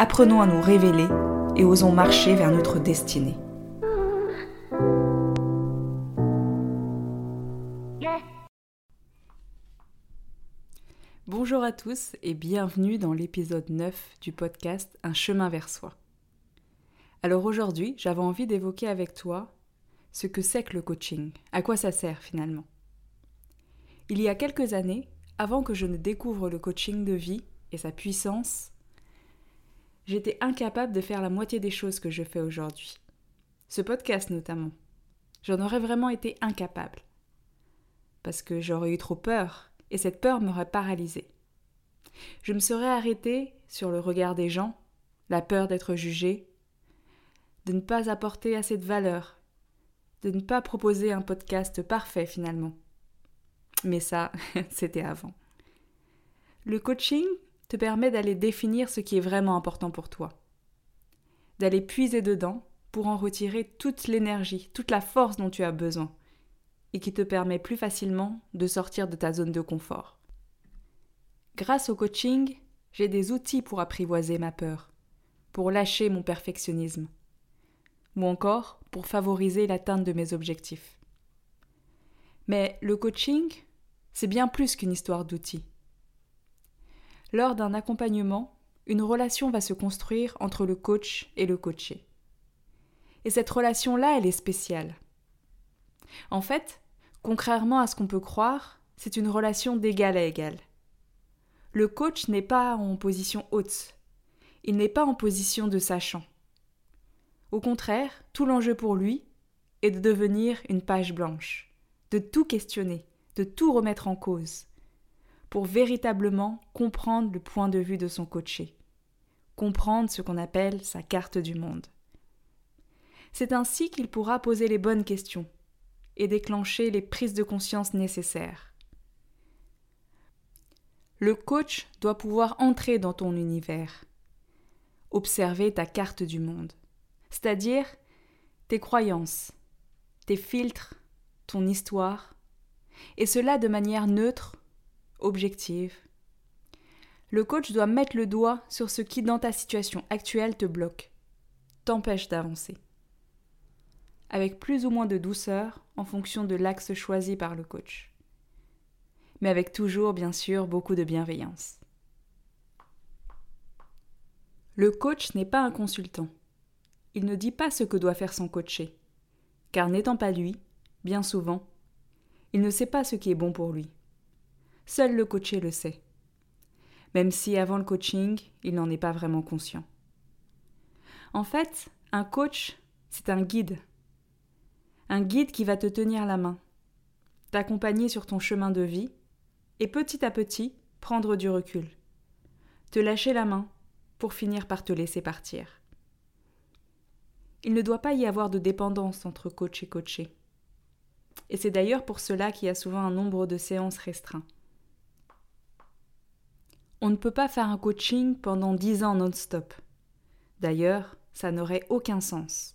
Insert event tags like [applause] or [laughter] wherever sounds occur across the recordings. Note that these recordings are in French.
Apprenons à nous révéler et osons marcher vers notre destinée. Bonjour à tous et bienvenue dans l'épisode 9 du podcast Un chemin vers soi. Alors aujourd'hui, j'avais envie d'évoquer avec toi ce que c'est que le coaching, à quoi ça sert finalement. Il y a quelques années, avant que je ne découvre le coaching de vie et sa puissance, j'étais incapable de faire la moitié des choses que je fais aujourd'hui. Ce podcast notamment. J'en aurais vraiment été incapable. Parce que j'aurais eu trop peur, et cette peur m'aurait paralysée. Je me serais arrêtée sur le regard des gens, la peur d'être jugée, de ne pas apporter assez de valeur, de ne pas proposer un podcast parfait finalement. Mais ça, [laughs] c'était avant. Le coaching te permet d'aller définir ce qui est vraiment important pour toi, d'aller puiser dedans pour en retirer toute l'énergie, toute la force dont tu as besoin, et qui te permet plus facilement de sortir de ta zone de confort. Grâce au coaching, j'ai des outils pour apprivoiser ma peur, pour lâcher mon perfectionnisme, ou encore pour favoriser l'atteinte de mes objectifs. Mais le coaching, c'est bien plus qu'une histoire d'outils. Lors d'un accompagnement, une relation va se construire entre le coach et le coaché. Et cette relation-là, elle est spéciale. En fait, contrairement à ce qu'on peut croire, c'est une relation d'égal à égal. Le coach n'est pas en position haute, il n'est pas en position de sachant. Au contraire, tout l'enjeu pour lui est de devenir une page blanche, de tout questionner, de tout remettre en cause, pour véritablement comprendre le point de vue de son coaché, comprendre ce qu'on appelle sa carte du monde. C'est ainsi qu'il pourra poser les bonnes questions et déclencher les prises de conscience nécessaires. Le coach doit pouvoir entrer dans ton univers, observer ta carte du monde, c'est-à-dire tes croyances, tes filtres, ton histoire, et cela de manière neutre, objective. Le coach doit mettre le doigt sur ce qui dans ta situation actuelle te bloque, t'empêche d'avancer. Avec plus ou moins de douceur en fonction de l'axe choisi par le coach. Mais avec toujours, bien sûr, beaucoup de bienveillance. Le coach n'est pas un consultant. Il ne dit pas ce que doit faire son coaché. Car n'étant pas lui, bien souvent, il ne sait pas ce qui est bon pour lui. Seul le coaché le sait. Même si avant le coaching, il n'en est pas vraiment conscient. En fait, un coach, c'est un guide. Un guide qui va te tenir la main, t'accompagner sur ton chemin de vie et petit à petit prendre du recul. Te lâcher la main pour finir par te laisser partir. Il ne doit pas y avoir de dépendance entre coach et coaché. Et c'est d'ailleurs pour cela qu'il y a souvent un nombre de séances restreint. On ne peut pas faire un coaching pendant dix ans non-stop. D'ailleurs, ça n'aurait aucun sens.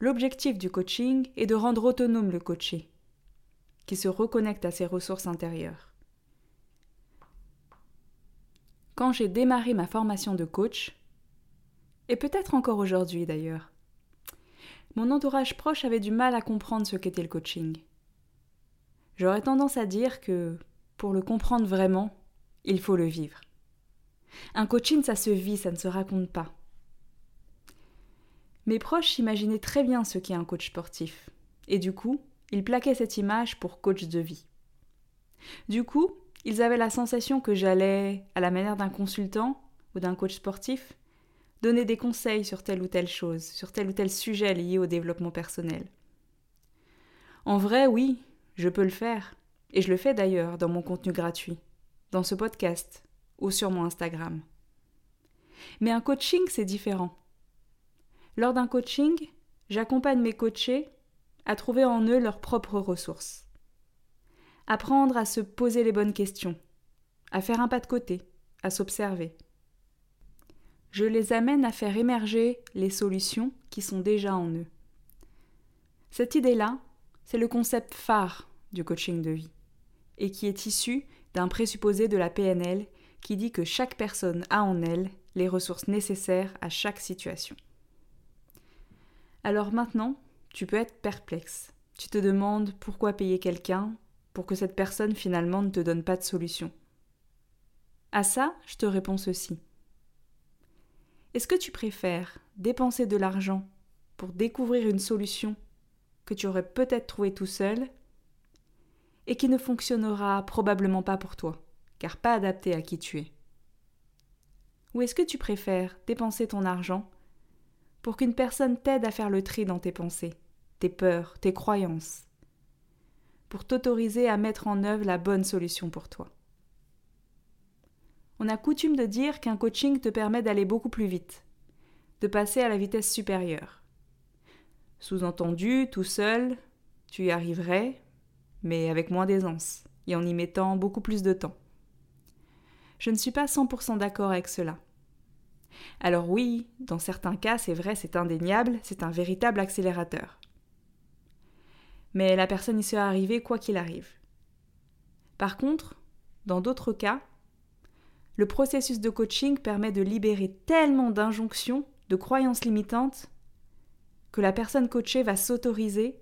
L'objectif du coaching est de rendre autonome le coaché, qui se reconnecte à ses ressources intérieures. Quand j'ai démarré ma formation de coach, et peut-être encore aujourd'hui d'ailleurs, mon entourage proche avait du mal à comprendre ce qu'était le coaching. J'aurais tendance à dire que, pour le comprendre vraiment, il faut le vivre. Un coaching, ça se vit, ça ne se raconte pas. Mes proches imaginaient très bien ce qu'est un coach sportif, et du coup, ils plaquaient cette image pour coach de vie. Du coup, ils avaient la sensation que j'allais, à la manière d'un consultant ou d'un coach sportif, donner des conseils sur telle ou telle chose, sur tel ou tel sujet lié au développement personnel. En vrai, oui, je peux le faire, et je le fais d'ailleurs dans mon contenu gratuit, dans ce podcast ou sur mon Instagram. Mais un coaching, c'est différent. Lors d'un coaching, j'accompagne mes coachés à trouver en eux leurs propres ressources. Apprendre à se poser les bonnes questions, à faire un pas de côté, à s'observer. Je les amène à faire émerger les solutions qui sont déjà en eux. Cette idée-là, c'est le concept phare du coaching de vie, et qui est issu d'un présupposé de la PNL qui dit que chaque personne a en elle les ressources nécessaires à chaque situation. Alors maintenant, tu peux être perplexe. Tu te demandes pourquoi payer quelqu'un pour que cette personne finalement ne te donne pas de solution. À ça, je te réponds ceci. Est-ce que tu préfères dépenser de l'argent pour découvrir une solution que tu aurais peut-être trouvée tout seul et qui ne fonctionnera probablement pas pour toi, car pas adaptée à qui tu es Ou est-ce que tu préfères dépenser ton argent pour qu'une personne t'aide à faire le tri dans tes pensées, tes peurs, tes croyances, pour t'autoriser à mettre en œuvre la bonne solution pour toi? On a coutume de dire qu'un coaching te permet d'aller beaucoup plus vite, de passer à la vitesse supérieure. Sous-entendu, tout seul, tu y arriverais, mais avec moins d'aisance, et en y mettant beaucoup plus de temps. Je ne suis pas 100% d'accord avec cela. Alors oui, dans certains cas, c'est vrai, c'est indéniable, c'est un véritable accélérateur. Mais la personne y sera arrivée quoi qu'il arrive. Par contre, dans d'autres cas, le processus de coaching permet de libérer tellement d'injonctions, de croyances limitantes, que la personne coachée va s'autoriser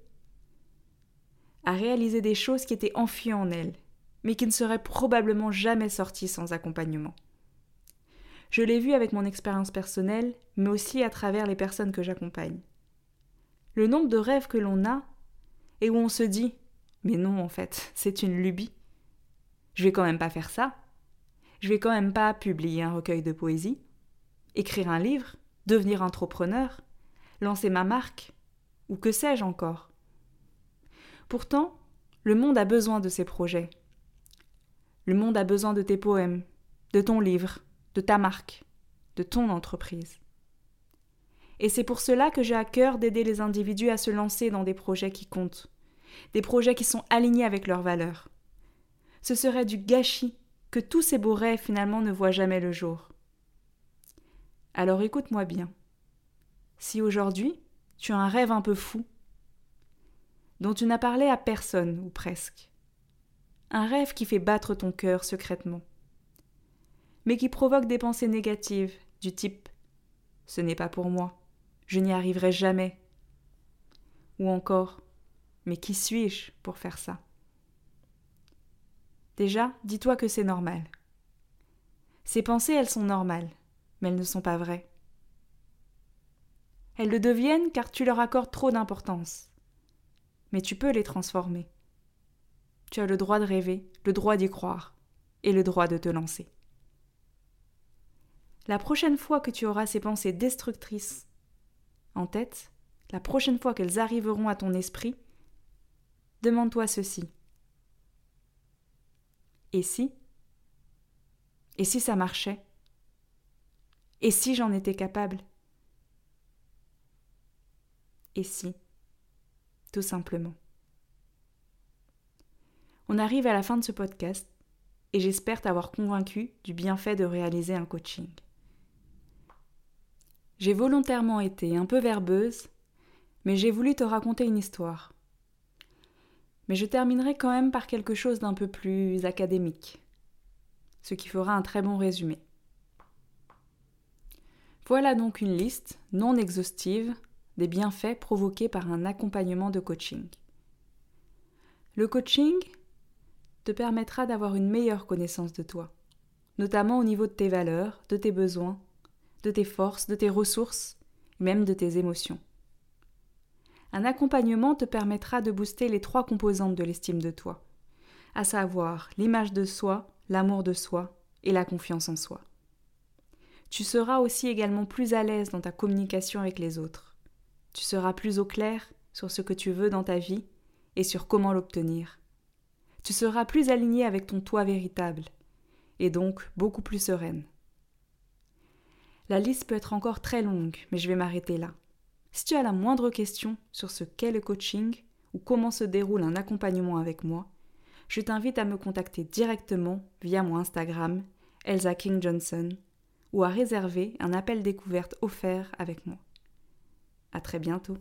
à réaliser des choses qui étaient enfuies en elle, mais qui ne seraient probablement jamais sorties sans accompagnement. Je l'ai vu avec mon expérience personnelle, mais aussi à travers les personnes que j'accompagne. Le nombre de rêves que l'on a, et où on se dit Mais non, en fait, [laughs] c'est une lubie. Je vais quand même pas faire ça. Je vais quand même pas publier un recueil de poésie, écrire un livre, devenir entrepreneur, lancer ma marque, ou que sais-je encore. Pourtant, le monde a besoin de ces projets. Le monde a besoin de tes poèmes, de ton livre, de ta marque, de ton entreprise. Et c'est pour cela que j'ai à cœur d'aider les individus à se lancer dans des projets qui comptent, des projets qui sont alignés avec leurs valeurs. Ce serait du gâchis que tous ces beaux rêves finalement ne voient jamais le jour. Alors écoute-moi bien. Si aujourd'hui tu as un rêve un peu fou, dont tu n'as parlé à personne ou presque, un rêve qui fait battre ton cœur secrètement, mais qui provoque des pensées négatives du type Ce n'est pas pour moi, je n'y arriverai jamais. Ou encore Mais qui suis-je pour faire ça? Déjà, dis-toi que c'est normal. Ces pensées, elles sont normales, mais elles ne sont pas vraies. Elles le deviennent car tu leur accordes trop d'importance. Mais tu peux les transformer. Tu as le droit de rêver, le droit d'y croire, et le droit de te lancer. La prochaine fois que tu auras ces pensées destructrices en tête, la prochaine fois qu'elles arriveront à ton esprit, demande-toi ceci. Et si? Et si ça marchait? Et si j'en étais capable? Et si? Tout simplement. On arrive à la fin de ce podcast et j'espère t'avoir convaincu du bienfait de réaliser un coaching. J'ai volontairement été un peu verbeuse, mais j'ai voulu te raconter une histoire. Mais je terminerai quand même par quelque chose d'un peu plus académique, ce qui fera un très bon résumé. Voilà donc une liste non exhaustive des bienfaits provoqués par un accompagnement de coaching. Le coaching te permettra d'avoir une meilleure connaissance de toi, notamment au niveau de tes valeurs, de tes besoins de tes forces, de tes ressources, même de tes émotions. Un accompagnement te permettra de booster les trois composantes de l'estime de toi, à savoir l'image de soi, l'amour de soi et la confiance en soi. Tu seras aussi également plus à l'aise dans ta communication avec les autres. Tu seras plus au clair sur ce que tu veux dans ta vie et sur comment l'obtenir. Tu seras plus aligné avec ton toi véritable et donc beaucoup plus sereine. La liste peut être encore très longue, mais je vais m'arrêter là. Si tu as la moindre question sur ce qu'est le coaching ou comment se déroule un accompagnement avec moi, je t'invite à me contacter directement via mon Instagram, Elsa King Johnson, ou à réserver un appel découverte offert avec moi. À très bientôt.